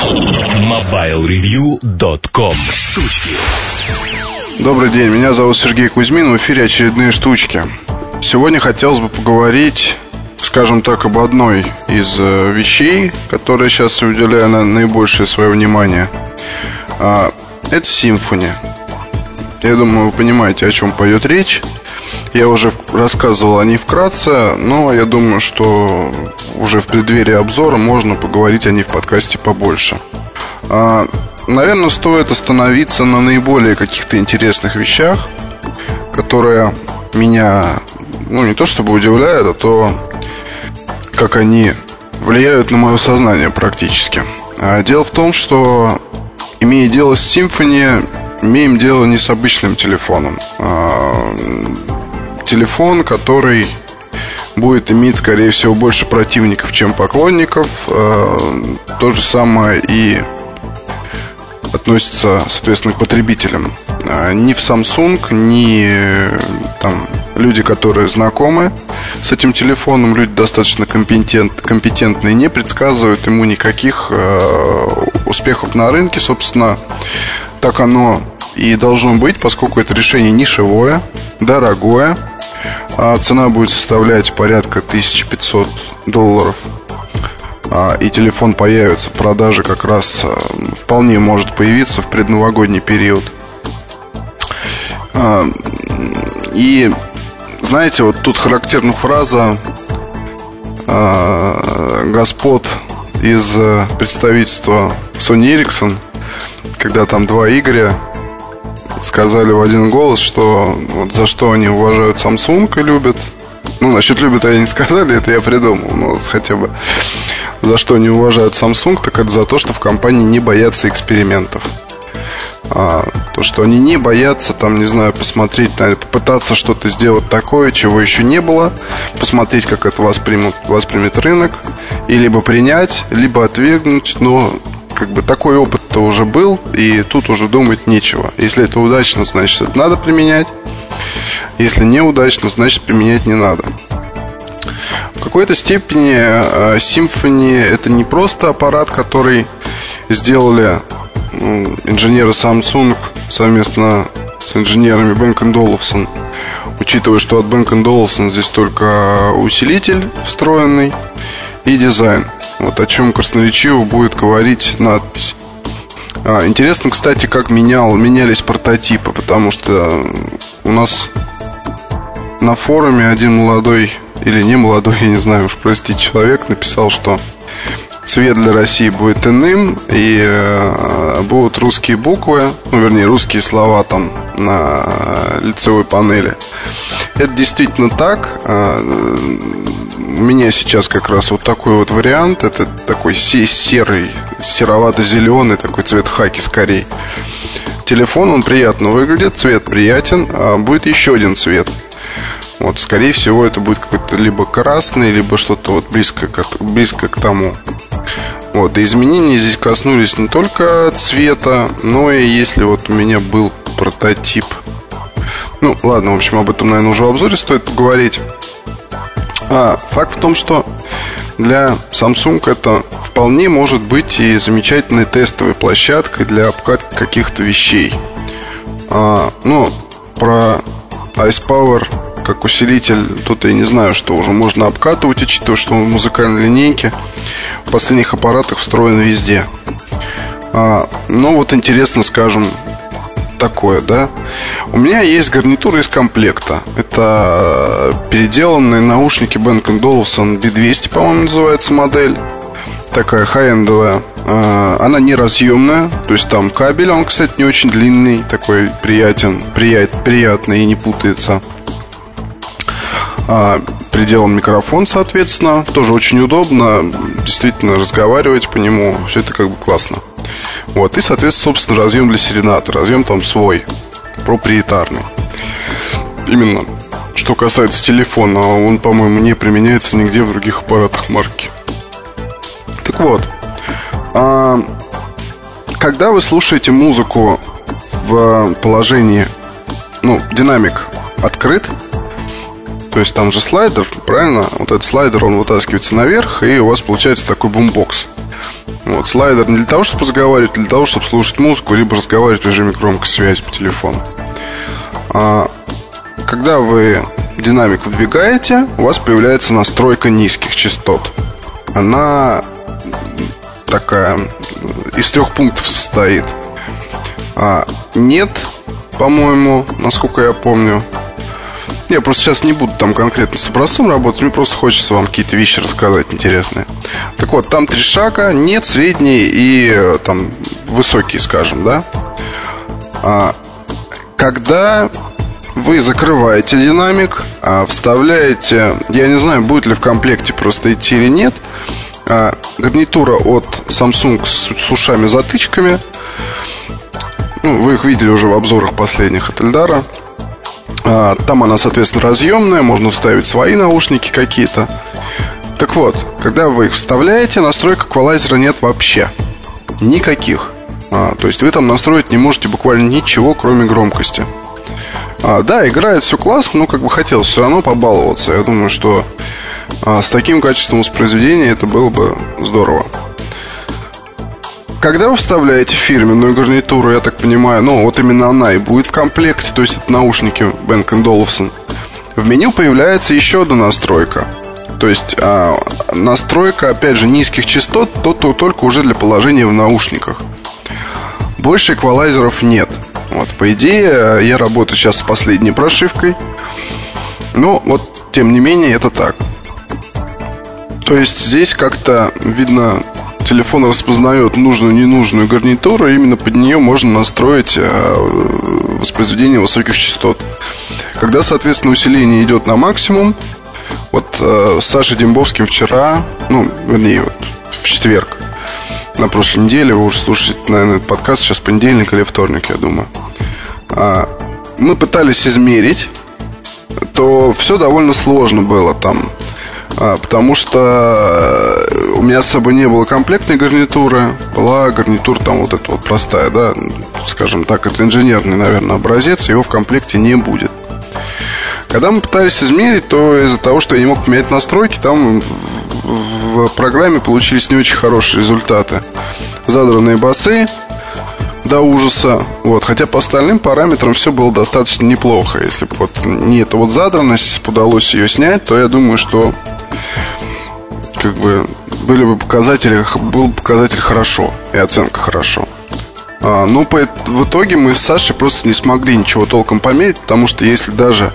MobileReview.com Штучки Добрый день, меня зовут Сергей Кузьмин, в эфире очередные штучки. Сегодня хотелось бы поговорить, скажем так, об одной из э, вещей, которые сейчас уделяю на наибольшее свое внимание. А, это симфония. Я думаю, вы понимаете, о чем пойдет речь. Я уже рассказывал о ней вкратце, но я думаю, что уже в преддверии обзора можно поговорить о ней в подкасте побольше. А, наверное, стоит остановиться на наиболее каких-то интересных вещах, которые меня, ну, не то чтобы удивляют, а то, как они влияют на мое сознание практически. А, дело в том, что, имея дело с симфонией, имеем дело не с обычным телефоном. Телефон, который будет иметь, скорее всего, больше противников, чем поклонников. А, то же самое и относится, соответственно, к потребителям. А, ни в Samsung, ни там люди, которые знакомы с этим телефоном, люди достаточно компетент, компетентные, не предсказывают ему никаких э, успехов на рынке. Собственно, так оно и должно быть, поскольку это решение нишевое, дорогое, а цена будет составлять порядка 1500 долларов а, и телефон появится в продаже как раз а, вполне может появиться в предновогодний период. А, и знаете, вот тут характерна фраза господ из представительства Sony Ericsson, когда там два Игоря сказали в один голос, что вот за что они уважают Samsung и любят. Ну, насчет любят они не сказали, это я придумал, но вот хотя бы за что они уважают Samsung, так это за то, что в компании не боятся экспериментов. А, то, что они не боятся, там, не знаю, посмотреть, попытаться что-то сделать такое, чего еще не было, посмотреть, как это воспримут, воспримет рынок, и либо принять, либо отвергнуть, но как бы такой опыт-то уже был, и тут уже думать нечего. Если это удачно, значит, это надо применять. Если неудачно, значит, применять не надо. В какой-то степени э, Symfony это не просто аппарат, который сделали инженеры Samsung совместно с инженерами Bank Olufsen. Учитывая, что от Bank Olufsen здесь только усилитель встроенный и дизайн. Вот о чем красноречиво будет говорить надпись. А, интересно, кстати, как менял, менялись прототипы, потому что у нас на форуме один молодой или не молодой, я не знаю уж, простить человек написал, что цвет для России будет иным, и э, будут русские буквы, ну, вернее, русские слова там на лицевой панели. Это действительно так. Э, у меня сейчас как раз вот такой вот вариант. Это такой серый, серовато-зеленый, такой цвет хаки скорее. Телефон, он приятно выглядит, цвет приятен, а будет еще один цвет. Вот, скорее всего, это будет какой-то либо красный, либо что-то вот близко к, близко к тому. Вот, и изменения здесь коснулись не только цвета, но и если вот у меня был прототип. Ну, ладно, в общем, об этом, наверное, уже в обзоре стоит поговорить. А, факт в том, что для Samsung это вполне может быть и замечательной тестовой площадкой для обкатки каких-то вещей. А, ну, про Ice Power как усилитель, тут я не знаю, что уже можно обкатывать, учитывая, что в музыкальной линейке в последних аппаратах встроен везде. А, но вот интересно, скажем, такое, да. У меня есть гарнитура из комплекта. Это переделанные наушники Bang Olufsen B200, по-моему, называется модель. Такая хай-эндовая. А, она не разъемная, то есть там кабель, он, кстати, не очень длинный, такой приятен, прият, приятный и не путается. А, приделан микрофон, соответственно, тоже очень удобно, действительно разговаривать по нему, все это как бы классно. Вот, и, соответственно, собственно, разъем для серената. Разъем там свой, проприетарный. Именно. Что касается телефона, он, по-моему, не применяется нигде в других аппаратах марки. Так вот, а, когда вы слушаете музыку в положении, ну, динамик открыт, то есть там же слайдер, правильно? Вот этот слайдер, он вытаскивается наверх, и у вас получается такой бумбокс. Вот, слайдер не для того, чтобы разговаривать, а для того, чтобы слушать музыку, либо разговаривать в режиме громкой связи по телефону. А, когда вы динамик выдвигаете, у вас появляется настройка низких частот. Она такая из трех пунктов состоит. А, нет, по-моему, насколько я помню. Я просто сейчас не буду там конкретно с образцом работать, мне просто хочется вам какие-то вещи рассказать интересные. Так вот, там три шага, нет, средний и э, там высокий, скажем, да. А, когда вы закрываете динамик, а вставляете, я не знаю, будет ли в комплекте просто идти или нет, а, гарнитура от Samsung с, с ушами-затычками. Ну, вы их видели уже в обзорах последних от Эльдара. А, там она, соответственно, разъемная, можно вставить свои наушники какие-то. Так вот, когда вы их вставляете, настроек эквалайзера нет вообще. Никаких. А, то есть вы там настроить не можете буквально ничего, кроме громкости. А, да, играет все классно, но как бы хотел все равно побаловаться. Я думаю, что а, с таким качеством воспроизведения это было бы здорово. Когда вы вставляете фирменную гарнитуру, я так понимаю, ну вот именно она и будет в комплекте, то есть это наушники Bang Olufsen, в меню появляется еще одна настройка. То есть а, настройка, опять же, низких частот, то, то только уже для положения в наушниках. Больше эквалайзеров нет. Вот, по идее, я работаю сейчас с последней прошивкой. Но вот, тем не менее, это так. То есть здесь как-то видно телефон распознает нужную ненужную гарнитуру, и именно под нее можно настроить э, воспроизведение высоких частот. Когда, соответственно, усиление идет на максимум, вот э, с Дембовским вчера, ну, вернее, вот в четверг, на прошлой неделе, вы уже слушаете, наверное, этот подкаст, сейчас понедельник или вторник, я думаю. А, мы пытались измерить, то все довольно сложно было там. А, потому что э, у меня с собой не было комплектной гарнитуры, была гарнитура там вот эта вот простая, да, скажем так, это инженерный, наверное, образец, его в комплекте не будет. Когда мы пытались измерить, то из-за того, что я не мог поменять настройки, там в программе получились не очень хорошие результаты. Задранные басы до ужаса. Вот. Хотя по остальным параметрам все было достаточно неплохо. Если бы вот не эта вот задранность, удалось ее снять, то я думаю, что как бы были бы показатели, был бы показатель хорошо и оценка хорошо. А, ну, по, в итоге мы с Сашей просто не смогли ничего толком померить, потому что если даже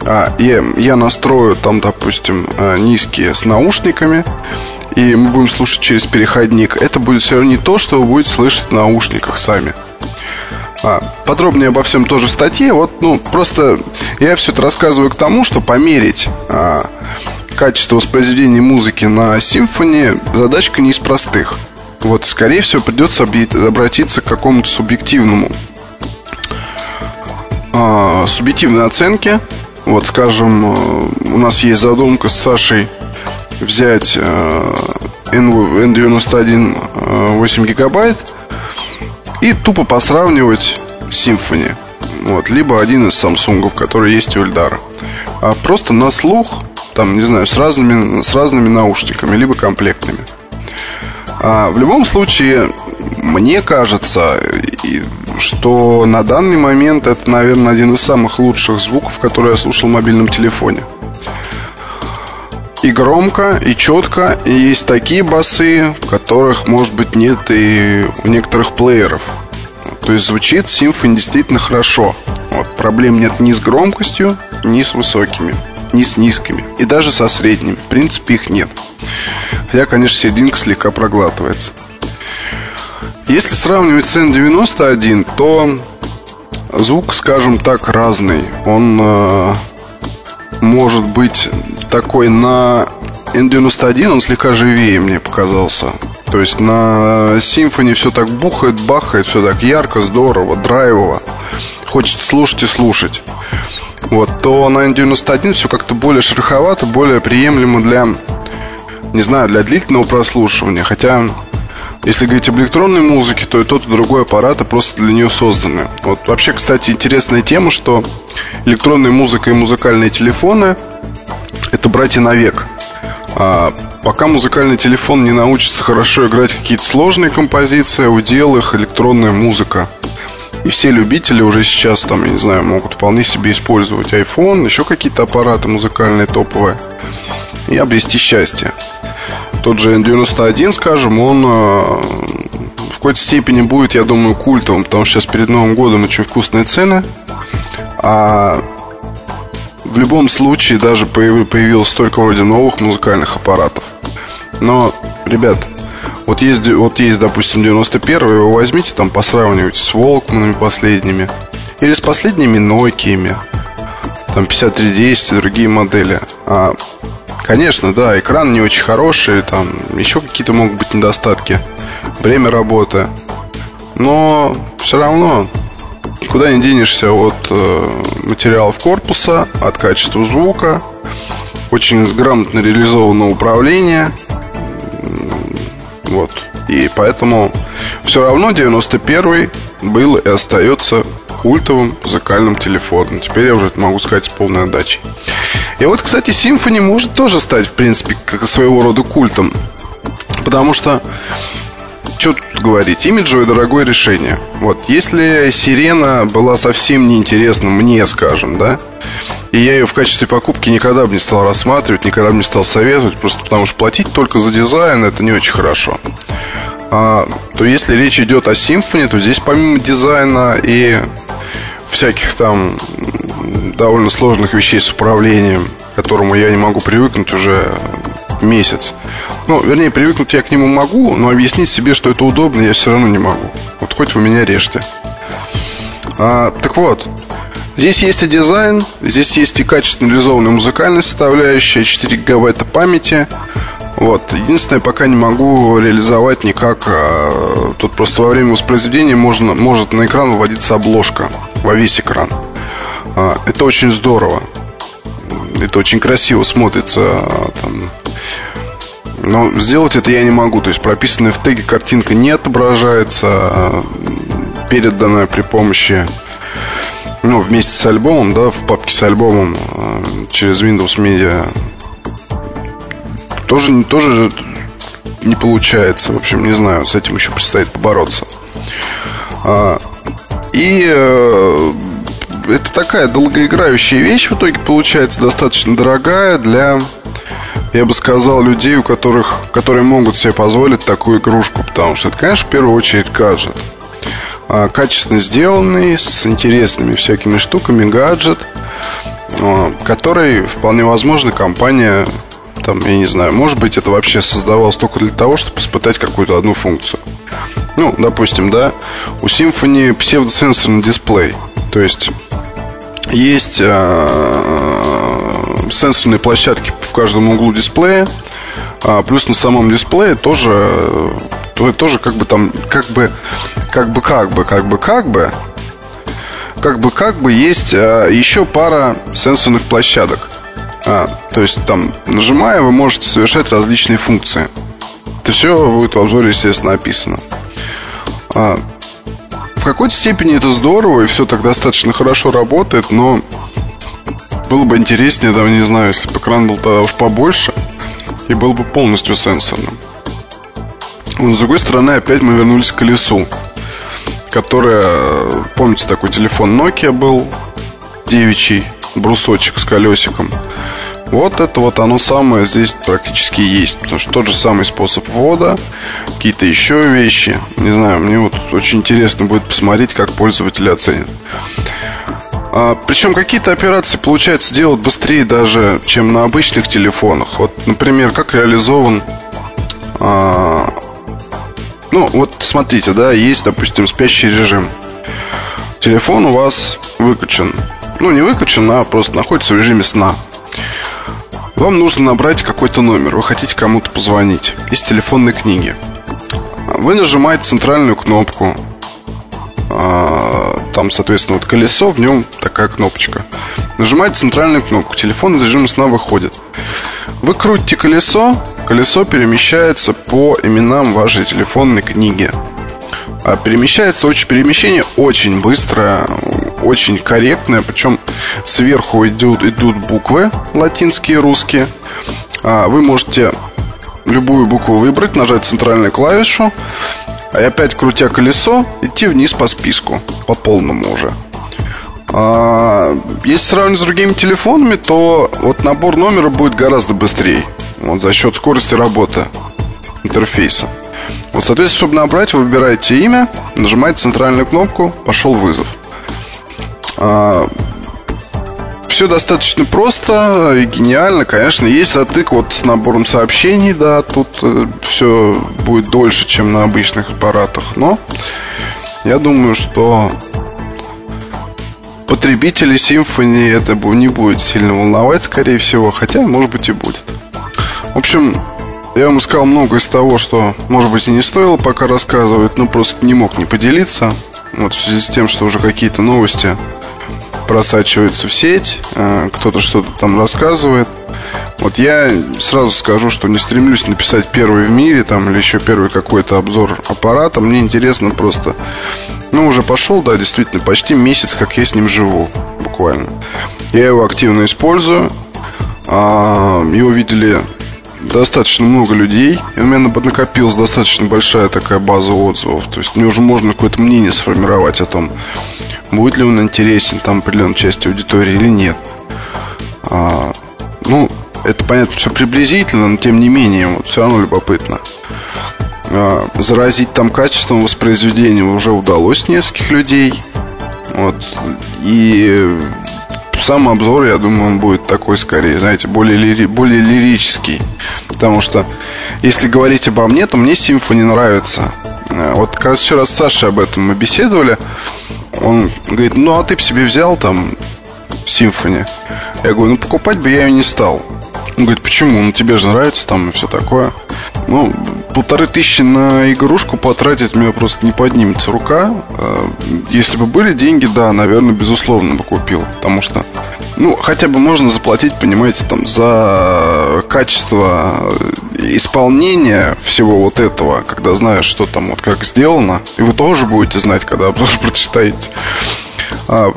а, я, я настрою там, допустим, а, низкие с наушниками, и мы будем слушать через переходник, это будет все равно не то, что вы будете слышать в наушниках сами. А, подробнее обо всем тоже в статье. Вот, ну, просто я все это рассказываю к тому, что померить а, качество воспроизведения музыки на симфонии задачка не из простых. Вот, скорее всего, придется обратиться к какому-то субъективному а, субъективной оценке. Вот, скажем, э, у нас есть задумка с Сашей взять э, N91 8 э, гигабайт и тупо посравнивать Symfony. Вот, либо один из Samsung, который есть у Эльдара. А просто на слух, там, не знаю, с разными, с разными наушниками, либо комплектными. А в любом случае, мне кажется, что на данный момент это, наверное, один из самых лучших звуков, которые я слушал в мобильном телефоне и громко, и четко. И есть такие басы, которых, может быть, нет и у некоторых плееров. То есть звучит Symfony действительно хорошо. Вот, проблем нет ни с громкостью, ни с высокими, ни с низкими. И даже со средними. В принципе, их нет. Хотя, конечно, серединка слегка проглатывается. Если сравнивать с N91, то звук, скажем так, разный. Он э, может быть такой на N91, он слегка живее мне показался. То есть на Symfony все так бухает, бахает, все так ярко, здорово, драйвово. Хочется слушать и слушать. Вот, то на N91 все как-то более шероховато, более приемлемо для, не знаю, для длительного прослушивания. Хотя если говорить об электронной музыке, то и тот, и другой аппарат просто для нее созданы. Вот вообще, кстати, интересная тема, что электронная музыка и музыкальные телефоны – это братья навек. А пока музыкальный телефон не научится хорошо играть какие-то сложные композиции, удел их электронная музыка. И все любители уже сейчас, там, я не знаю, могут вполне себе использовать iPhone, еще какие-то аппараты музыкальные топовые и обрести счастье. Тот же N91, скажем, он э, в какой-то степени будет, я думаю, культовым, потому что сейчас перед Новым годом очень вкусные цены. А в любом случае даже появилось столько вроде новых музыкальных аппаратов. Но, ребят, вот есть, вот есть, допустим, 91 его возьмите, там посравнивайте с Волкманами последними. Или с последними Nokia. Там 5310 и другие модели. А, конечно, да, экран не очень хороший, там еще какие-то могут быть недостатки. Время работы. Но все равно никуда не денешься от э, материалов корпуса, от качества звука, очень грамотно реализованное управление. Вот. И поэтому все равно 91 был и остается культовым музыкальным телефоном. Теперь я уже это могу сказать с полной отдачей. И вот, кстати, Symfony может тоже стать, в принципе, как своего рода культом. Потому что что тут говорить, имиджевое дорогое решение. Вот, если Сирена была совсем неинтересна мне, скажем, да, и я ее в качестве покупки никогда бы не стал рассматривать, никогда бы не стал советовать, просто потому что платить только за дизайн это не очень хорошо. А, то если речь идет о Symfony, то здесь помимо дизайна и всяких там довольно сложных вещей с управлением, к которому я не могу привыкнуть уже месяц. Ну, вернее, привыкнуть я к нему могу, но объяснить себе, что это удобно, я все равно не могу. Вот хоть вы меня режьте. А, так вот, здесь есть и дизайн, здесь есть и качественно реализованная музыкальная составляющая, 4 гигабайта памяти. Вот. Единственное, пока не могу реализовать никак. А, тут просто во время воспроизведения можно, может на экран выводиться обложка во весь экран. А, это очень здорово. Это очень красиво смотрится. А, там, но сделать это я не могу. То есть прописанная в теге картинка не отображается, а переданная при помощи ну, вместе с альбомом, да, в папке с альбомом а, через Windows Media тоже, тоже не получается. В общем, не знаю, с этим еще предстоит побороться. А, и э, это такая долгоиграющая вещь в итоге получается достаточно дорогая для я бы сказал, людей, у которых, которые могут себе позволить такую игрушку, потому что это, конечно, в первую очередь гаджет. А, качественно сделанный, с интересными всякими штуками гаджет, а, который, вполне возможно, компания, там, я не знаю, может быть, это вообще создавалось только для того, чтобы испытать какую-то одну функцию. Ну, допустим, да, у Symfony псевдосенсорный дисплей. То есть есть э, сенсорные площадки в каждом углу дисплея. А, плюс на самом дисплее тоже, то, тоже как бы там, как бы, как бы, как бы, как бы, как бы, как бы, как бы есть а, еще пара сенсорных площадок. А, то есть там, нажимая, вы можете совершать различные функции. Это все будет в обзоре, естественно, описано. А, в какой-то степени это здорово, и все так достаточно хорошо работает, но было бы интереснее, да, не знаю, если бы экран был тогда уж побольше и был бы полностью сенсорным. Но, с другой стороны, опять мы вернулись к колесу, которое, помните, такой телефон Nokia был, девичий, брусочек с колесиком. Вот это вот оно самое здесь практически есть. Потому что тот же самый способ ввода, какие-то еще вещи. Не знаю, мне вот очень интересно будет посмотреть, как пользователи оценят. А, причем какие-то операции получается делать быстрее даже, чем на обычных телефонах. Вот, например, как реализован... А, ну, вот смотрите, да, есть, допустим, спящий режим. Телефон у вас выключен. Ну, не выключен, а просто находится в режиме сна. Вам нужно набрать какой-то номер, вы хотите кому-то позвонить из телефонной книги. Вы нажимаете центральную кнопку, там, соответственно, вот колесо, в нем такая кнопочка. Нажимаете центральную кнопку, телефон из режима сна выходит. Вы крутите колесо, колесо перемещается по именам вашей телефонной книги. А перемещается очень, перемещение очень быстрое, очень корректное, причем сверху идут, идут буквы латинские, русские, А, вы можете любую букву выбрать, нажать центральную клавишу, и опять крутя колесо, идти вниз по списку, по полному уже. А, если сравнивать с другими телефонами, то вот набор номера будет гораздо быстрее. Вот за счет скорости работы интерфейса. Вот, соответственно, чтобы набрать, вы выбираете имя, нажимаете центральную кнопку, пошел вызов. А, все достаточно просто и гениально. Конечно, есть затык вот с набором сообщений, да, тут э, все будет дольше, чем на обычных аппаратах. Но я думаю, что потребителей Symfony это не будет сильно волновать, скорее всего, хотя, может быть, и будет. В общем, я вам сказал много из того, что, может быть, и не стоило пока рассказывать, но просто не мог не поделиться. Вот в связи с тем, что уже какие-то новости просачиваются в сеть, э, кто-то что-то там рассказывает. Вот я сразу скажу, что не стремлюсь написать первый в мире там или еще первый какой-то обзор аппарата. Мне интересно просто... Ну, уже пошел, да, действительно, почти месяц, как я с ним живу, буквально. Я его активно использую. А, его видели достаточно много людей. И у меня накопилась достаточно большая такая база отзывов. То есть мне уже можно какое-то мнение сформировать о том, будет ли он интересен там определенной части аудитории или нет. А, ну, это понятно, все приблизительно, но тем не менее, вот все равно любопытно. А, заразить там качеством воспроизведения уже удалось нескольких людей. Вот. И сам обзор, я думаю, он будет такой скорее, знаете, более, лири, более лирический. Потому что, если говорить обо мне, то мне Symfony нравится. А, вот как раз вчера с Сашей об этом мы беседовали. Он говорит, ну а ты бы себе взял там Symfony? Я говорю, ну покупать бы я ее не стал. Он говорит, почему? Ну тебе же нравится там и все такое. Ну, полторы тысячи на игрушку потратить мне просто не поднимется рука. А, если бы были деньги, да, наверное, безусловно бы купил. Потому что, ну, хотя бы можно заплатить, понимаете, там, за качество исполнения всего вот этого, когда знаешь, что там вот как сделано. И вы тоже будете знать, когда обзор прочитаете. А,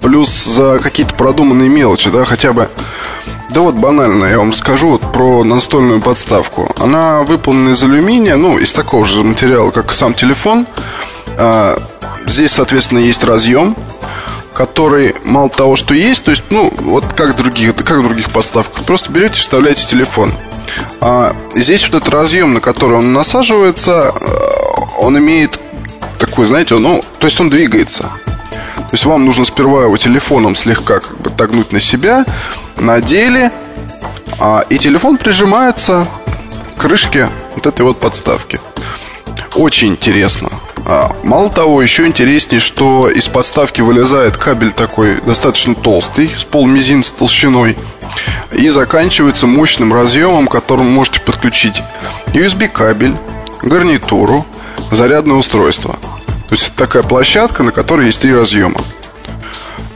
плюс за какие-то продуманные мелочи, да, хотя бы да вот банально, я вам скажу вот про настольную подставку. Она выполнена из алюминия, ну, из такого же материала, как сам телефон. А, здесь, соответственно, есть разъем, который мало того, что есть, то есть, ну, вот как других, как в других подставках, просто берете, вставляете телефон. А здесь вот этот разъем, на который он насаживается, э, он имеет такой, знаете, ну, то есть он двигается. То есть вам нужно сперва его телефоном слегка как бы тагнуть на себя, надели, а, и телефон прижимается к крышке вот этой вот подставки. Очень интересно. А, мало того, еще интереснее, что из подставки вылезает кабель такой достаточно толстый, с полмизинца толщиной, и заканчивается мощным разъемом, к которому можете подключить USB кабель, гарнитуру, зарядное устройство. То есть это такая площадка, на которой есть три разъема.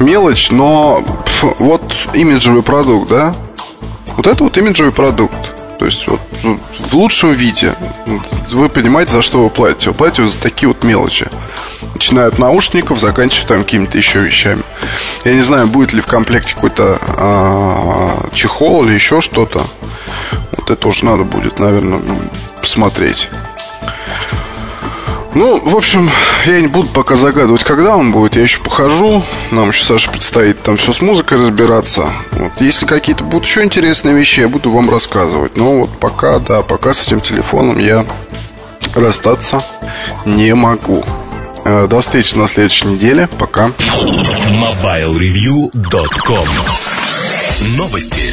Мелочь, но пф, вот имиджевый продукт, да? Вот это вот имиджевый продукт. То есть вот в лучшем виде вы понимаете, за что вы платите. Вы платите за такие вот мелочи. Начиная от наушников, заканчивая там какими-то еще вещами. Я не знаю, будет ли в комплекте какой-то а, чехол или еще что-то. Вот это уже надо будет, наверное, посмотреть. Ну, в общем, я не буду пока загадывать, когда он будет. Я еще похожу. Нам еще, Саша, предстоит там все с музыкой разбираться. Вот. Если какие-то будут еще интересные вещи, я буду вам рассказывать. Но вот пока, да, пока с этим телефоном я расстаться не могу. Э, до встречи на следующей неделе. Пока. MobileReview.com Новости.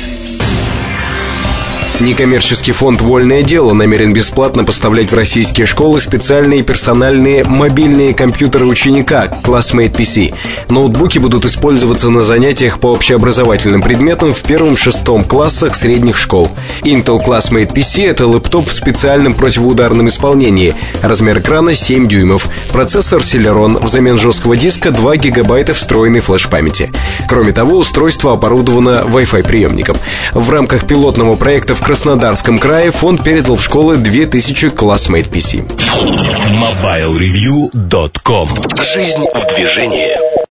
Некоммерческий фонд «Вольное дело» намерен бесплатно поставлять в российские школы специальные персональные мобильные компьютеры ученика Classmate PC. Ноутбуки будут использоваться на занятиях по общеобразовательным предметам в первом-шестом классах средних школ. Intel Classmate PC — это лэптоп в специальном противоударном исполнении. Размер экрана 7 дюймов. Процессор Celeron. Взамен жесткого диска 2 гигабайта встроенной флеш-памяти. Кроме того, устройство оборудовано Wi-Fi приемником. В рамках пилотного проекта в Краснодарском крае фонд передал в школы 2000 Classmate PC. MobileReview.com Жизнь в движении